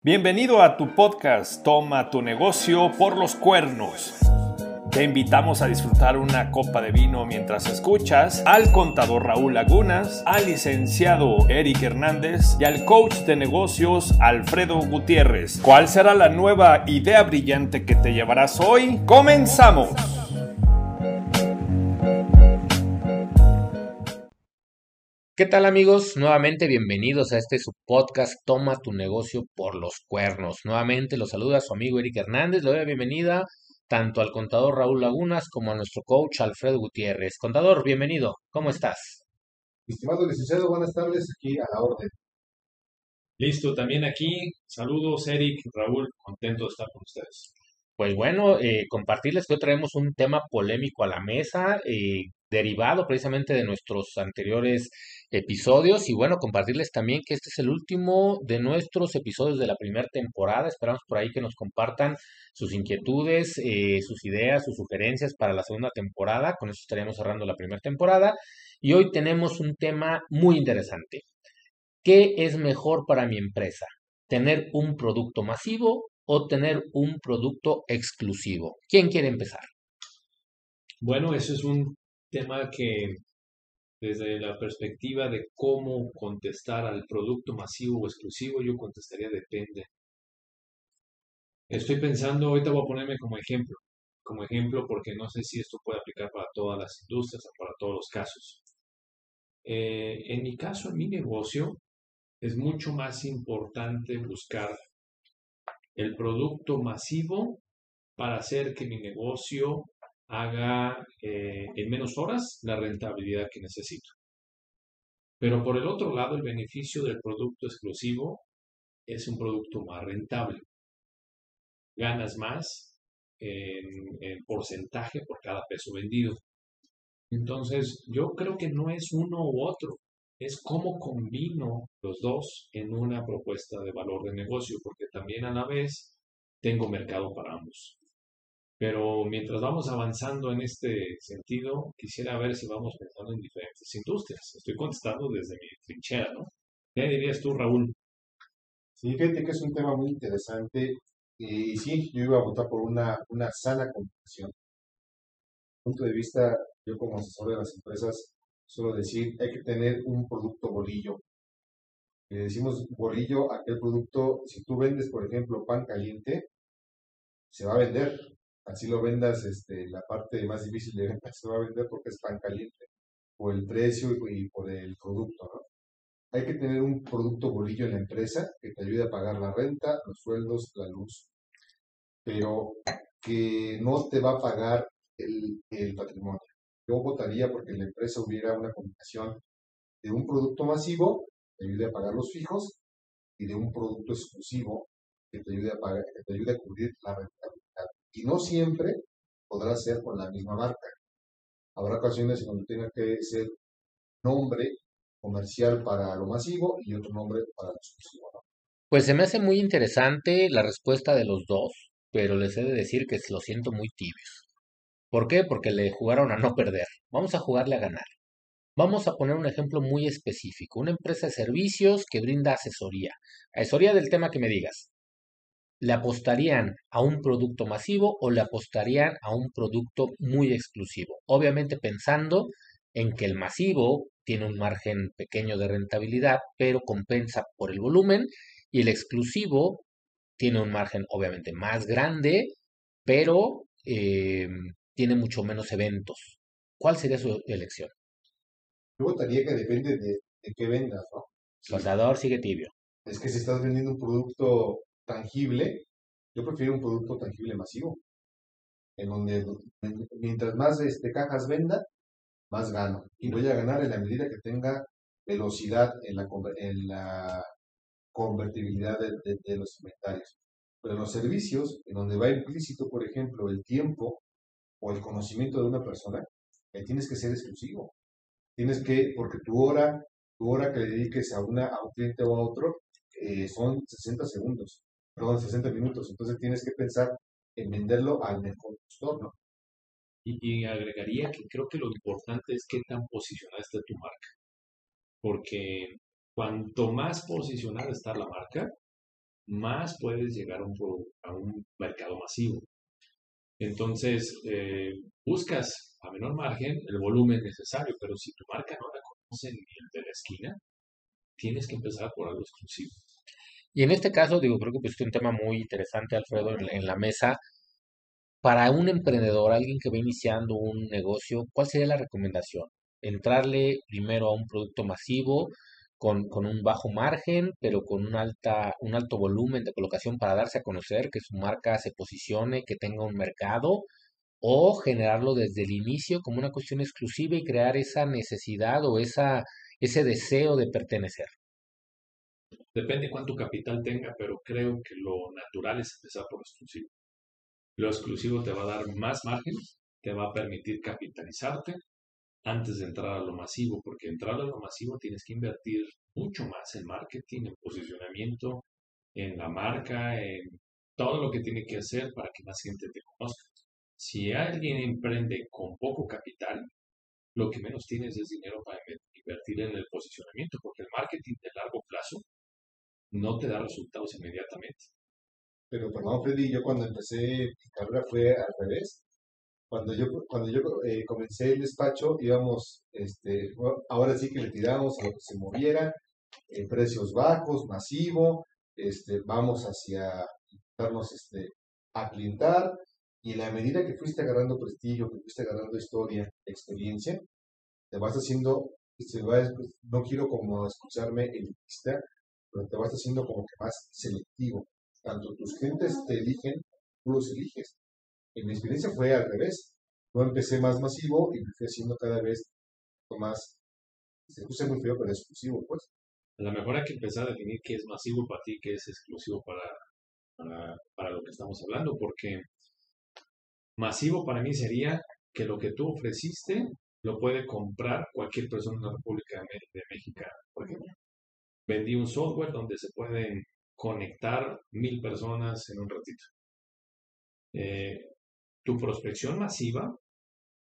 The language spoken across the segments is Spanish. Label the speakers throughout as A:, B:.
A: Bienvenido a tu podcast Toma tu negocio por los cuernos. Te invitamos a disfrutar una copa de vino mientras escuchas al contador Raúl Lagunas, al licenciado Eric Hernández y al coach de negocios Alfredo Gutiérrez. ¿Cuál será la nueva idea brillante que te llevarás hoy? ¡Comenzamos!
B: ¿Qué tal amigos? Nuevamente bienvenidos a este su podcast Toma tu negocio por los cuernos. Nuevamente los saluda su amigo Eric Hernández. Le doy la bienvenida tanto al contador Raúl Lagunas como a nuestro coach Alfredo Gutiérrez. Contador, bienvenido. ¿Cómo estás?
C: Estimado licenciado, buenas tardes, aquí a la orden.
D: Listo, también aquí. Saludos, Eric, Raúl, contento de estar con ustedes.
B: Pues bueno, eh, compartirles que hoy traemos un tema polémico a la mesa, eh, derivado precisamente de nuestros anteriores episodios y bueno, compartirles también que este es el último de nuestros episodios de la primera temporada. Esperamos por ahí que nos compartan sus inquietudes, eh, sus ideas, sus sugerencias para la segunda temporada. Con eso estaríamos cerrando la primera temporada. Y hoy tenemos un tema muy interesante. ¿Qué es mejor para mi empresa? ¿Tener un producto masivo o tener un producto exclusivo? ¿Quién quiere empezar?
D: Bueno, eso es un tema que desde la perspectiva de cómo contestar al producto masivo o exclusivo, yo contestaría depende. Estoy pensando, ahorita voy a ponerme como ejemplo, como ejemplo porque no sé si esto puede aplicar para todas las industrias o para todos los casos. Eh, en mi caso, en mi negocio, es mucho más importante buscar el producto masivo para hacer que mi negocio haga eh, en menos horas la rentabilidad que necesito. Pero por el otro lado, el beneficio del producto exclusivo es un producto más rentable. Ganas más en, porcentaje por cada peso vendido. Entonces, yo creo que no es uno u otro, es cómo combino los dos en una propuesta de valor de negocio, porque también a la vez tengo mercado para ambos. Pero mientras vamos avanzando en este sentido, quisiera ver si vamos pensando en diferentes industrias. Estoy contestando desde mi trinchera, ¿no? ¿Qué dirías tú, Raúl?
C: Sí, fíjate que es un tema muy interesante y sí, yo iba a votar por una, una sana comunicación. punto de vista, yo como asesor de las empresas, suelo decir, hay que tener un producto bolillo. Le decimos bolillo aquel producto, si tú vendes, por ejemplo, pan caliente, se va a vender, así lo vendas, este, la parte más difícil de venta se va a vender porque es pan caliente, por el precio y, por el producto, ¿no? Hay que tener un producto bolillo en la empresa que te ayude a pagar la renta, los sueldos, la luz, pero que no te va a pagar el, el patrimonio. Yo votaría porque en la empresa hubiera una combinación de un producto masivo que te ayude a pagar los fijos y de un producto exclusivo que te ayude a, pagar, que te ayude a cubrir la rentabilidad y no siempre podrá ser con la misma marca. Habrá ocasiones donde tenga que ser nombre comercial para lo masivo y otro nombre para lo exclusivo.
B: Pues se me hace muy interesante la respuesta de los dos, pero les he de decir que lo siento muy tibios. ¿Por qué? Porque le jugaron a no perder. Vamos a jugarle a ganar. Vamos a poner un ejemplo muy específico. Una empresa de servicios que brinda asesoría. Asesoría del tema que me digas. ¿Le apostarían a un producto masivo o le apostarían a un producto muy exclusivo? Obviamente pensando en que el masivo tiene un margen pequeño de rentabilidad, pero compensa por el volumen, y el exclusivo tiene un margen obviamente más grande, pero eh, tiene mucho menos eventos. ¿Cuál sería su elección?
C: Yo votaría que depende de, qué vendas, ¿no?
B: Soldador sigue tibio.
C: Es que si estás vendiendo un producto tangible, yo prefiero un producto tangible masivo, en donde mientras más este, cajas venda, más gano. Y voy a ganar en la medida que tenga velocidad en la, en la convertibilidad de, los inventarios. Pero los servicios, en donde va implícito, por ejemplo, el tiempo o el conocimiento de una persona, tienes que ser exclusivo. Tienes que, porque tu hora, tu hora que le dediques a, una, a un cliente o a otro, eh, son 60 segundos perdón, 60 minutos. Entonces tienes que pensar en venderlo al mejor postor, ¿no?
D: Y, agregaría que creo que lo importante es qué tan posicionada está tu marca. Porque cuanto más posicionada está la marca, más puedes llegar a un, a un mercado masivo. Entonces, eh, buscas a menor margen el volumen necesario, pero si tu marca no la conocen ni el de la esquina, tienes que empezar por algo exclusivo.
B: Y en este caso, digo, creo que pusiste un tema muy interesante, Alfredo, en, en la mesa. Para un emprendedor, alguien que va iniciando un negocio, ¿cuál sería la recomendación? Entrarle primero a un producto masivo con, con un bajo margen, pero con un alta, un alto volumen de colocación para darse a conocer, que su marca se posicione, que tenga un mercado, o generarlo desde el inicio como una cuestión exclusiva y crear esa necesidad o esa, ese deseo de pertenecer.
D: Depende cuánto capital tenga, pero creo que lo natural es empezar por lo exclusivo. Lo exclusivo te va a dar más margen, te va a permitir capitalizarte antes de entrar a lo masivo, porque entrar a lo masivo tienes que invertir mucho más en marketing, en posicionamiento, en la marca, en todo lo que tiene que hacer para que más gente te conozca. Si alguien emprende con poco capital, lo que menos tienes es dinero para invertir en el posicionamiento, porque el marketing de largo plazo no te da resultados inmediatamente.
C: Pero perdón, Freddy, yo cuando empecé mi carrera fue al revés. Cuando yo, cuando yo eh, comencé el despacho, íbamos, este, ahora sí que le tiramos a lo que se moviera, en precios bajos, masivo, este, vamos hacia darnos este, a clientar, y en la medida que fuiste agarrando prestigio, que fuiste agarrando historia, experiencia, te vas haciendo, se va, no quiero como excusarme elitista, pero te vas haciendo como que más selectivo. Tanto tus clientes te eligen, tú los eliges. En mi experiencia fue al revés. Yo empecé más masivo y me fui haciendo cada vez más, se escucha muy feo, pero exclusivo, pues.
D: A lo mejor hay que empezar a definir qué es masivo para ti, qué es exclusivo para, para, para lo que estamos hablando, porque masivo para mí sería que lo que tú ofreciste lo puede comprar cualquier persona en la República de México, por ejemplo. Vendí un software donde se pueden conectar mil personas en un ratito. Eh, tu prospección masiva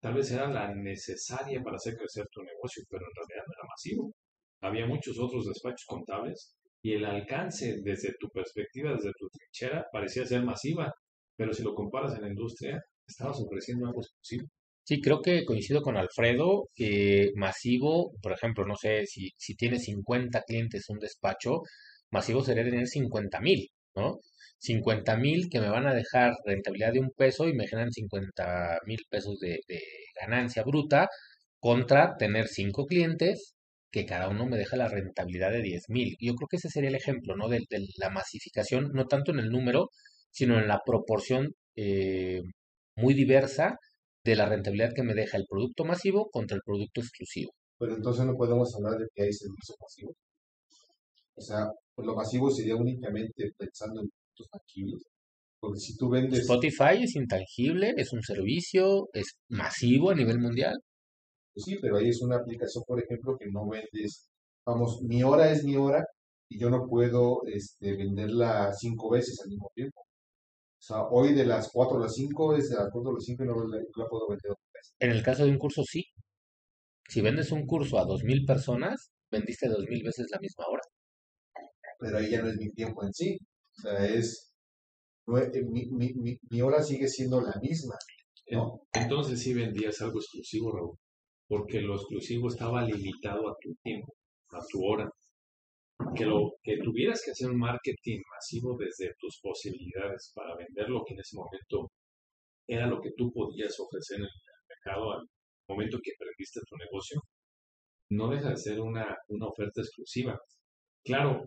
D: tal vez era la necesaria para hacer crecer tu negocio, pero en realidad no era masivo. Había muchos otros despachos contables y el alcance desde tu perspectiva, desde tu trinchera, parecía ser masiva, pero si lo comparas en la industria, estabas ofreciendo algo exclusivo.
B: Sí, creo que coincido con Alfredo, que masivo, por ejemplo, no sé, si, si tiene 50 clientes un despacho, masivo sería tener 50 mil, ¿no? 50 mil que me van a dejar rentabilidad de un peso y me generan 50 mil pesos de, ganancia bruta contra tener 5 clientes que cada uno me deja la rentabilidad de 10 mil. Yo creo que ese sería el ejemplo, ¿no? De, de la masificación, no tanto en el número, sino en la proporción eh, muy diversa de la rentabilidad que me deja el producto masivo contra el producto exclusivo.
C: Pero entonces no podemos hablar de que hay servicio masivo. O sea, pues lo masivo sería únicamente pensando en productos tangibles. Porque si tú vendes...
B: Spotify es intangible, es un servicio, es masivo a nivel mundial.
C: Pues sí, pero ahí es una aplicación, por ejemplo, que no vendes, vamos, mi hora es mi hora y yo no puedo este, venderla cinco veces al mismo tiempo. O sea, hoy de las 4 a las 5 es de las 4 a las 5 y no la, puedo vender otra vez.
B: En el caso de un curso, sí. Si vendes un curso a 2.000 personas, vendiste 2.000 veces la misma hora.
C: Pero ahí ya no es mi tiempo en sí. O sea, es, no es- eh, mi, mi, mi, mi hora sigue siendo la misma, ¿no?
D: Entonces sí vendías algo exclusivo, Raúl, porque lo exclusivo estaba limitado a tu tiempo, a tu hora. Que, lo, que tuvieras que hacer un marketing masivo desde tus posibilidades para vender lo que en ese momento era lo que tú podías ofrecer en el mercado al momento que emprendiste tu negocio, no deja de ser una, una oferta exclusiva. Claro,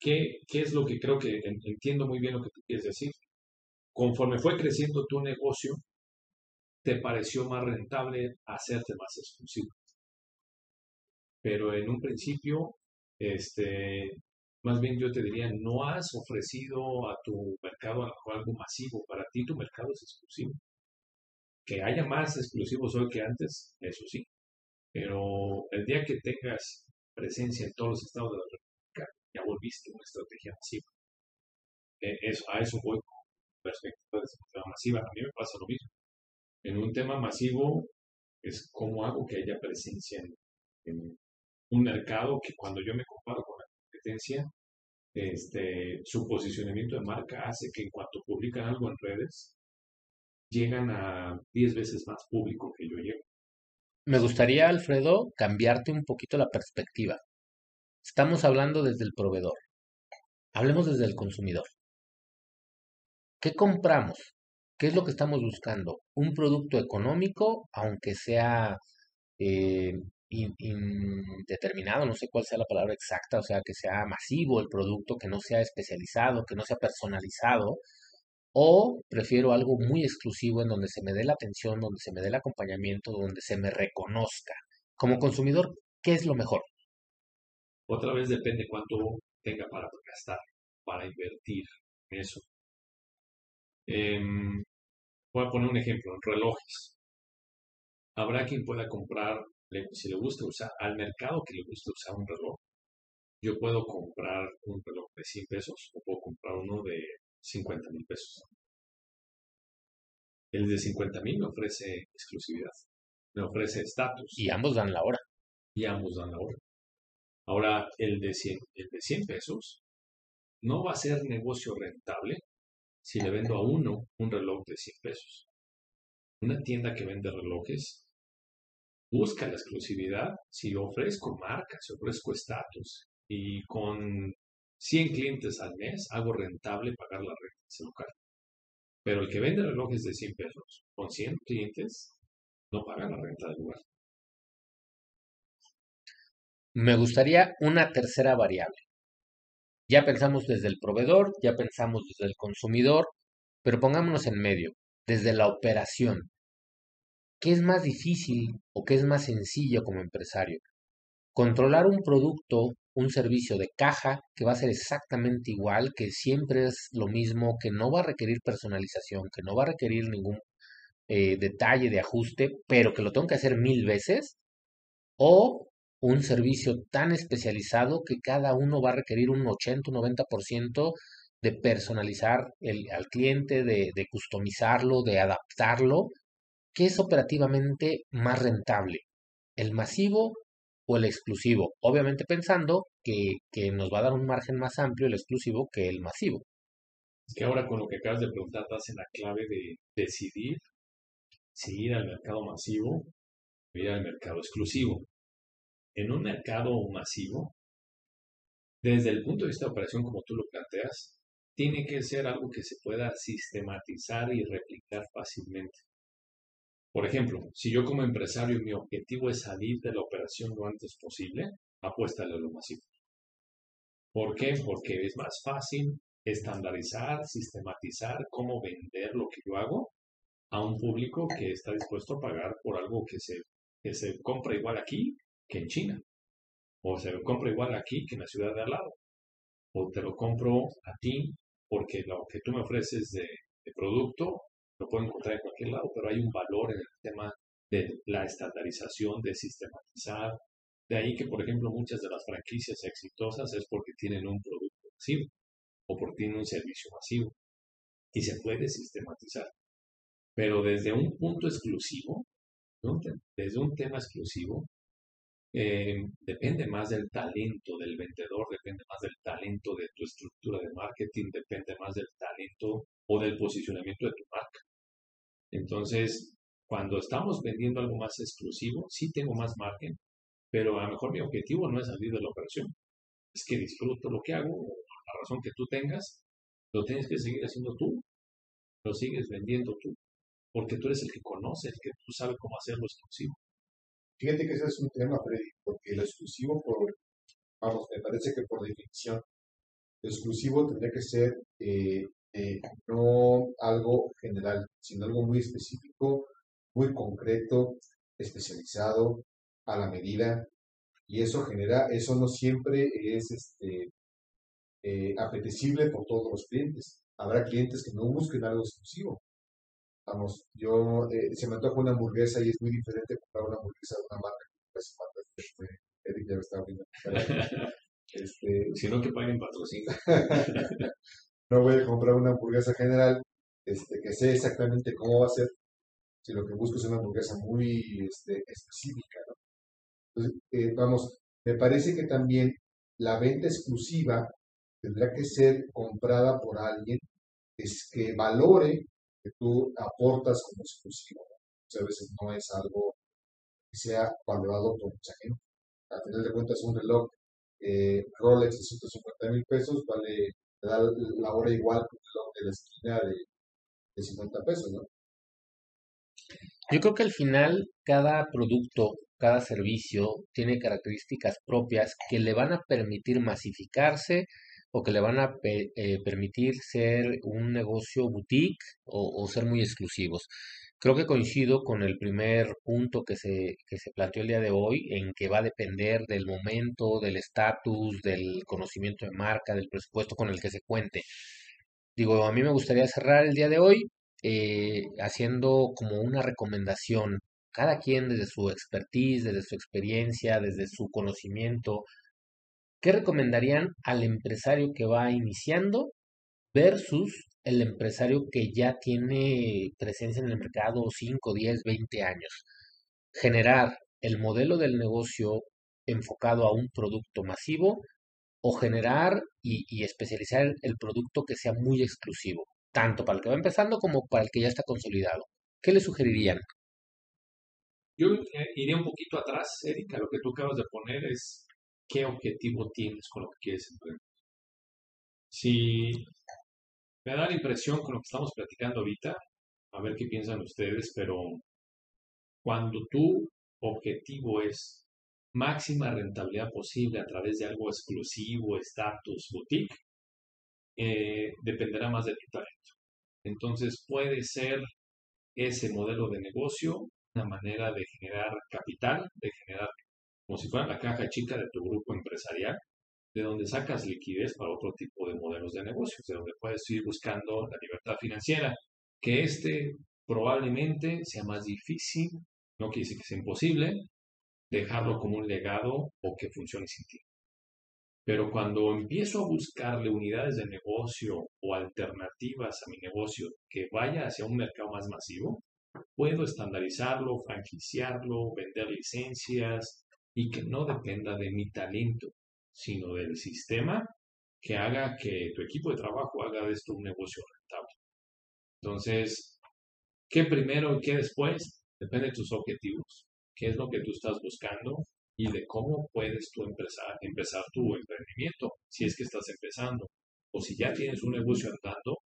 D: ¿qué, ¿qué es lo que creo que en- entiendo muy bien lo que tú quieres decir? Conforme fue creciendo tu negocio, te pareció más rentable hacerte más exclusivo. Pero en un principio, este, más bien yo te diría, no has ofrecido a tu mercado a algo masivo. Para ti tu mercado es exclusivo. Que haya más exclusivos hoy que antes, eso sí. Pero el día que tengas presencia en todos los estados de la República, ya volviste una estrategia masiva. Eh, a eso voy con perspectiva de estrategia masiva. A mí me pasa lo mismo. En un tema masivo es cómo hago que haya presencia en, en un mercado que cuando yo me comparo con la competencia este, su posicionamiento de marca hace que en cuanto publican algo en redes, llegan a 10 veces más público que yo llego.
B: Me gustaría, Alfredo, cambiarte un poquito la perspectiva. Estamos hablando desde el proveedor. Hablemos desde el consumidor. ¿Qué compramos? ¿Qué es lo que estamos buscando? Un producto económico, aunque sea eh, indeterminado, no sé cuál sea la palabra exacta, o sea, que sea masivo el producto, que no sea especializado, que no sea personalizado, o prefiero algo muy exclusivo en donde se me dé la atención, donde se me dé el acompañamiento, donde se me reconozca. Como consumidor, ¿qué es lo mejor?
D: Otra vez depende cuánto tenga para gastar, para invertir en eso. Em, voy a poner un ejemplo, relojes. Habrá quien pueda comprar, si le gusta usar, al mercado que le gusta usar un reloj. Yo puedo comprar un reloj de 100 pesos o puedo comprar uno de 50 mil pesos. El de 50 mil me ofrece exclusividad, me ofrece estatus.
B: Y ambos dan la hora.
D: Y ambos dan la hora. Ahora, el de 100, el de 100 pesos no va a ser negocio rentable si le vendo a uno un reloj de 100 pesos. Una tienda que vende relojes busca la exclusividad si ofrezco marca, si ofrezco estatus y con 100 clientes al mes, hago rentable pagar la renta de ese local. Pero el que vende relojes de 100 pesos con 100 clientes, no paga la renta del lugar.
B: Me gustaría una tercera variable. Ya pensamos desde el proveedor, ya pensamos desde el consumidor, pero pongámonos en medio, desde la operación. ¿Qué es más difícil o qué es más sencillo como empresario? Controlar un producto un servicio de caja que va a ser exactamente igual, que siempre es lo mismo, que no va a requerir personalización, que no va a requerir ningún eh, detalle de ajuste, pero que lo tengo que hacer mil veces, o un servicio tan especializado que cada uno va a requerir un 80, 90% de personalizar al cliente, de, de customizarlo, de adaptarlo, que es operativamente más rentable, el masivo o el exclusivo, obviamente pensando que, que, nos va a dar un margen más amplio el exclusivo que el masivo.
D: Es que ahora con lo que acabas de preguntar, das en la clave de decidir si ir al mercado masivo o ir al mercado exclusivo. En un mercado masivo, desde el punto de vista de operación, como tú lo planteas, tiene que ser algo que se pueda sistematizar y replicar fácilmente. Por ejemplo, si yo como empresario mi objetivo es salir de la operación lo antes posible, apuéstale a lo masivo. ¿Por qué? Porque es más fácil estandarizar, sistematizar cómo vender lo que yo hago a un público que está dispuesto a pagar por algo que se, que se compra igual aquí que en China. O se lo compra igual aquí que en la ciudad de al lado. O te lo compro a ti porque lo que tú me ofreces de, de producto lo pueden encontrar en cualquier lado, pero hay un valor en el tema de la estandarización, de sistematizar. De ahí que, por ejemplo, muchas de las franquicias exitosas es porque tienen un producto masivo o porque tienen un servicio masivo y se puede sistematizar. Pero desde un punto exclusivo, desde un tema exclusivo, eh, depende más del talento del vendedor, depende más del talento de tu estructura de marketing, depende más del talento o del posicionamiento de tu marca. Entonces, cuando estamos vendiendo algo más exclusivo, sí tengo más margen, pero a lo mejor mi objetivo no es salir de la operación. Es que disfruto lo que hago, la razón que tú tengas, lo tienes que seguir haciendo tú, lo sigues vendiendo tú, porque tú eres el que conoce, el que tú sabes cómo hacerlo exclusivo.
C: Fíjate que ese es un tema, Freddy, porque lo exclusivo, por, vamos, me parece que por definición, lo exclusivo tendría que ser eh, eh, no algo general, sino algo muy específico, muy concreto, especializado, a la medida, y eso genera, eso no siempre es este, eh, apetecible por todos los clientes. Habrá clientes que no busquen algo exclusivo. Vamos, yo, eh, se me antoja una hamburguesa y es muy diferente comprar una hamburguesa de una marca este, Eric ya está
D: este, si no, que paguen patrocinio.
C: no voy a comprar una hamburguesa general este, que sé exactamente cómo va a ser, si lo que busco es una hamburguesa muy este, específica. ¿no? Entonces, eh, vamos, me parece que también la venta exclusiva tendrá que ser comprada por alguien es que valore que tú aportas como exclusivo. Muchas veces no es algo que sea valorado por mucha gente. A final de cuentas, un reloj eh, Rolex de 150 mil pesos vale, te da la hora igual que de la esquina de, de 50 pesos, ¿no?
B: Yo creo que al final cada producto, cada servicio tiene características propias que le van a permitir masificarse o que le van a eh, permitir ser un negocio boutique o ser muy exclusivos. Creo que coincido con el primer punto que se, que se planteó el día de hoy, en que va a depender del momento, del estatus, del conocimiento de marca, del presupuesto con el que se cuente. Digo, a mí me gustaría cerrar el día de hoy eh, haciendo como una recomendación, cada quien desde su expertise, desde su experiencia, desde su conocimiento, ¿qué recomendarían al empresario que va iniciando versus el empresario que ya tiene presencia en el mercado 5, 10, 20 años? Generar el modelo del negocio enfocado a un producto masivo o generar y, especializar el, producto que sea muy exclusivo, tanto para el que va empezando como para el que ya está consolidado. ¿Qué le sugerirían?
D: Yo eh, iré un poquito atrás, Erika, lo que tú acabas de poner es qué objetivo tienes con lo que quieres emprender. Si me da la impresión con lo que estamos platicando ahorita, a ver qué piensan ustedes, pero cuando tu objetivo es máxima rentabilidad posible a través de algo exclusivo, estatus, boutique, eh, dependerá más de tu talento. Entonces puede ser ese modelo de negocio una manera de generar capital, de generar como si fuera la caja chica de tu grupo empresarial, de donde sacas liquidez para otro tipo de modelos de negocios, de donde puedes ir buscando la libertad financiera, que este probablemente sea más difícil, no quiere decir que sea imposible, dejarlo como un legado o que funcione sin ti. Pero cuando empiezo a buscarle unidades de negocio o alternativas a mi negocio que vaya hacia un mercado más masivo, puedo estandarizarlo, franquiciarlo, vender licencias y que no dependa de mi talento, sino del sistema que haga que tu equipo de trabajo haga de esto un negocio rentable. Entonces, ¿qué primero y qué después? Depende de tus objetivos, qué es lo que tú estás buscando y de cómo puedes tú empezar, empezar tu emprendimiento, si es que estás empezando, o si ya tienes un negocio andando,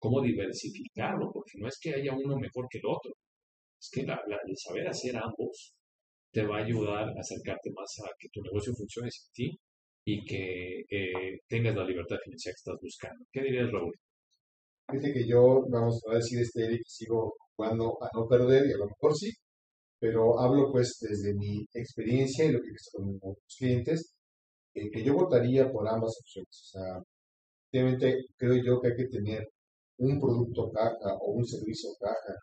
D: cómo diversificarlo, porque no es que haya uno mejor que el otro, es que la- la- el saber hacer ambos te va a ayudar a acercarte más a que tu negocio funcione sin ti y que tengas la libertad financiera que estás buscando. ¿Qué dirías, Raúl?
C: Fíjate que yo, vamos a decir este Eric, sigo jugando a no perder y a lo mejor sí, pero hablo pues desde mi experiencia y lo que he con mis clientes, eh, que yo votaría por ambas opciones. O sea, obviamente creo yo que hay que tener un producto caja o un servicio caja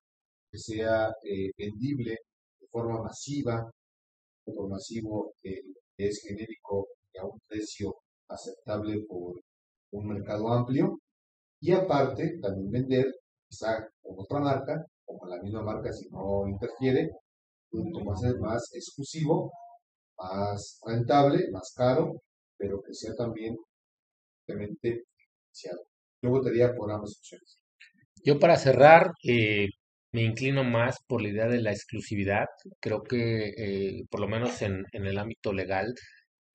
C: que sea eh, vendible de forma masiva, por masivo eh, es genérico a un precio aceptable por un mercado amplio. Y aparte, también vender, quizá con otra marca, o con la misma marca si no interfiere, producto más, más exclusivo, más rentable, más caro, pero que sea también obviamente diferenciado. Yo votaría por ambas opciones.
B: Yo para cerrar, eh, me inclino más por la idea de la exclusividad. Creo que, eh, por lo menos en, en el ámbito legal,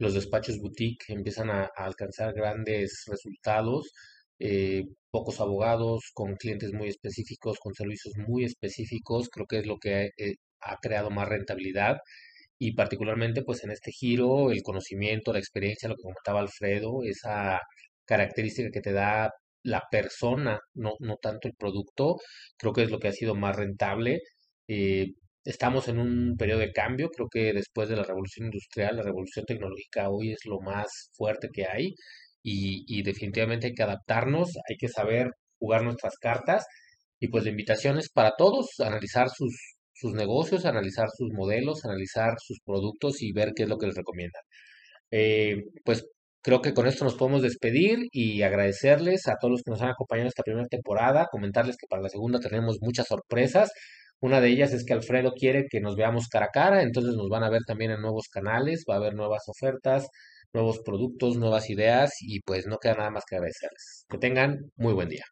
B: los despachos boutique empiezan a, alcanzar grandes resultados. eh, pocos abogados con clientes muy específicos, con servicios muy específicos, creo que es lo que eh, ha creado más rentabilidad y particularmente pues en este giro el conocimiento, la experiencia, lo que comentaba Alfredo, esa característica que te da la persona, no, no tanto el producto, creo que es lo que ha sido más rentable. Eh, estamos en un periodo de cambio, creo que después de la revolución industrial, la revolución tecnológica hoy es lo más fuerte que hay y, definitivamente hay que adaptarnos, hay que saber jugar nuestras cartas y pues la invitación es para todos, analizar sus, sus negocios, analizar sus modelos, analizar sus productos y ver qué es lo que les recomiendan. Eh, pues creo que con esto nos podemos despedir y agradecerles a todos los que nos han acompañado esta primera temporada, comentarles que para la segunda tenemos muchas sorpresas. Una de ellas es que Alfredo quiere que nos veamos cara a cara, entonces nos van a ver también en nuevos canales, va a haber nuevas ofertas, nuevos productos, nuevas ideas y pues no queda nada más que agradecerles. Que tengan muy buen día.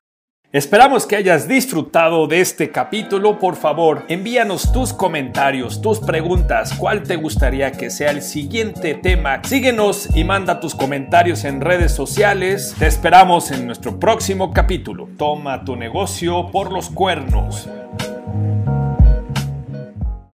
A: Esperamos que hayas disfrutado de este capítulo. Por favor, envíanos tus comentarios, tus preguntas, cuál te gustaría que sea el siguiente tema. Síguenos y manda tus comentarios en redes sociales. Te esperamos en nuestro próximo capítulo. Toma tu negocio por los cuernos.